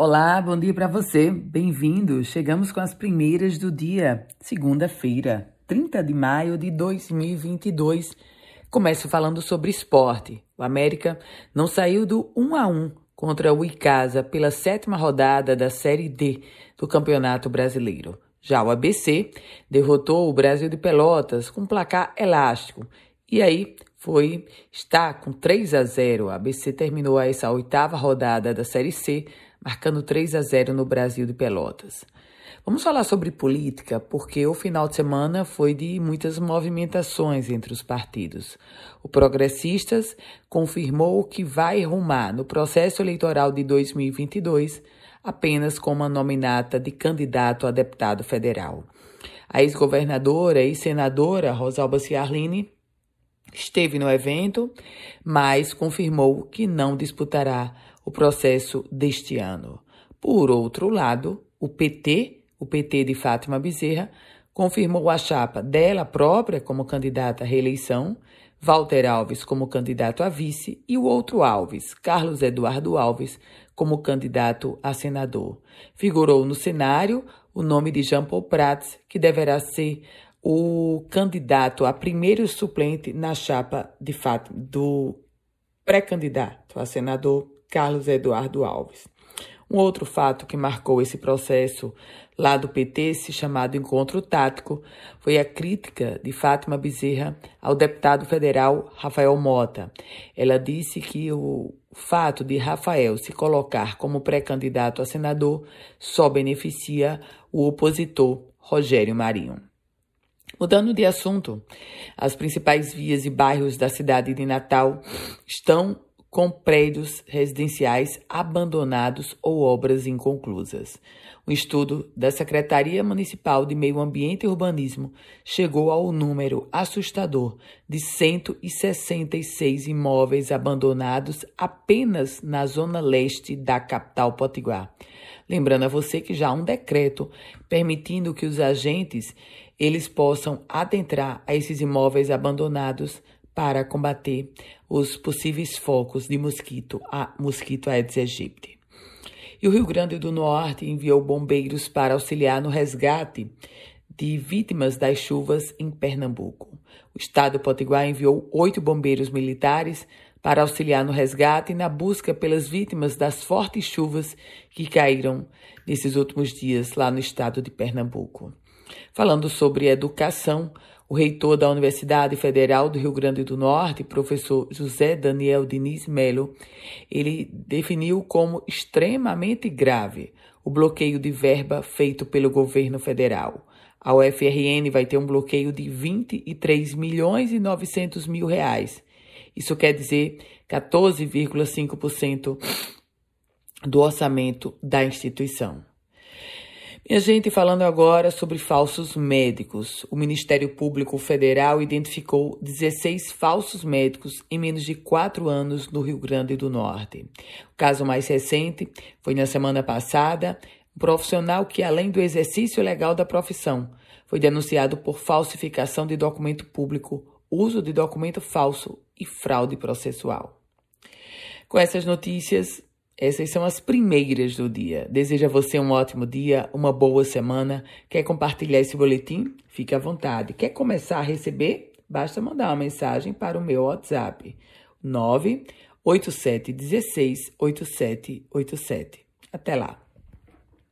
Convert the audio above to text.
Olá, bom dia para você. Bem-vindo. Chegamos com as primeiras do dia, segunda-feira, 30 de maio de 2022. Começo falando sobre esporte. O América não saiu do 1 a 1 contra o Icasa pela sétima rodada da Série D do Campeonato Brasileiro. Já o ABC derrotou o Brasil de Pelotas com placar elástico. E aí foi está com 3 a 0. O ABC terminou essa oitava rodada da Série C marcando 3 a 0 no Brasil de Pelotas. Vamos falar sobre política, porque o final de semana foi de muitas movimentações entre os partidos. O Progressistas confirmou que vai rumar no processo eleitoral de 2022 apenas com uma nominata de candidato a deputado federal. A ex-governadora e senadora Rosalba Ciarline esteve no evento, mas confirmou que não disputará o processo deste ano. Por outro lado, o PT, o PT de Fátima Bezerra, confirmou a chapa dela própria como candidata à reeleição, Walter Alves como candidato a vice e o outro Alves, Carlos Eduardo Alves, como candidato a senador. Figurou no cenário o nome de Jean Paul Prats, que deverá ser o candidato a primeiro suplente na chapa de Fátima, do pré-candidato a senador Carlos Eduardo Alves. Um outro fato que marcou esse processo lá do PT, se chamado encontro tático, foi a crítica de Fátima Bezerra ao deputado federal Rafael Mota. Ela disse que o fato de Rafael se colocar como pré-candidato a senador só beneficia o opositor Rogério Marinho. Mudando de assunto, as principais vias e bairros da cidade de Natal estão com prédios residenciais abandonados ou obras inconclusas. Um estudo da Secretaria Municipal de Meio Ambiente e Urbanismo chegou ao número assustador de 166 imóveis abandonados apenas na zona leste da capital potiguar. Lembrando a você que já há um decreto permitindo que os agentes eles possam adentrar a esses imóveis abandonados para combater os possíveis focos de mosquito, a mosquito Aedes aegypti. E o Rio Grande do Norte enviou bombeiros para auxiliar no resgate de vítimas das chuvas em Pernambuco. O estado potiguar enviou oito bombeiros militares para auxiliar no resgate e na busca pelas vítimas das fortes chuvas que caíram nesses últimos dias lá no estado de Pernambuco. Falando sobre educação, o reitor da Universidade Federal do Rio Grande do Norte, professor José Daniel Diniz Melo, ele definiu como extremamente grave o bloqueio de verba feito pelo governo federal. A UFRN vai ter um bloqueio de 23 milhões e 900 mil reais. Isso quer dizer 14,5% do orçamento da instituição. Minha gente, falando agora sobre falsos médicos. O Ministério Público Federal identificou 16 falsos médicos em menos de quatro anos no Rio Grande do Norte. O caso mais recente foi na semana passada. Um profissional que, além do exercício legal da profissão, foi denunciado por falsificação de documento público, uso de documento falso e fraude processual. Com essas notícias, essas são as primeiras do dia. Desejo a você um ótimo dia, uma boa semana. Quer compartilhar esse boletim? Fique à vontade. Quer começar a receber? Basta mandar uma mensagem para o meu WhatsApp 987168787. Até lá.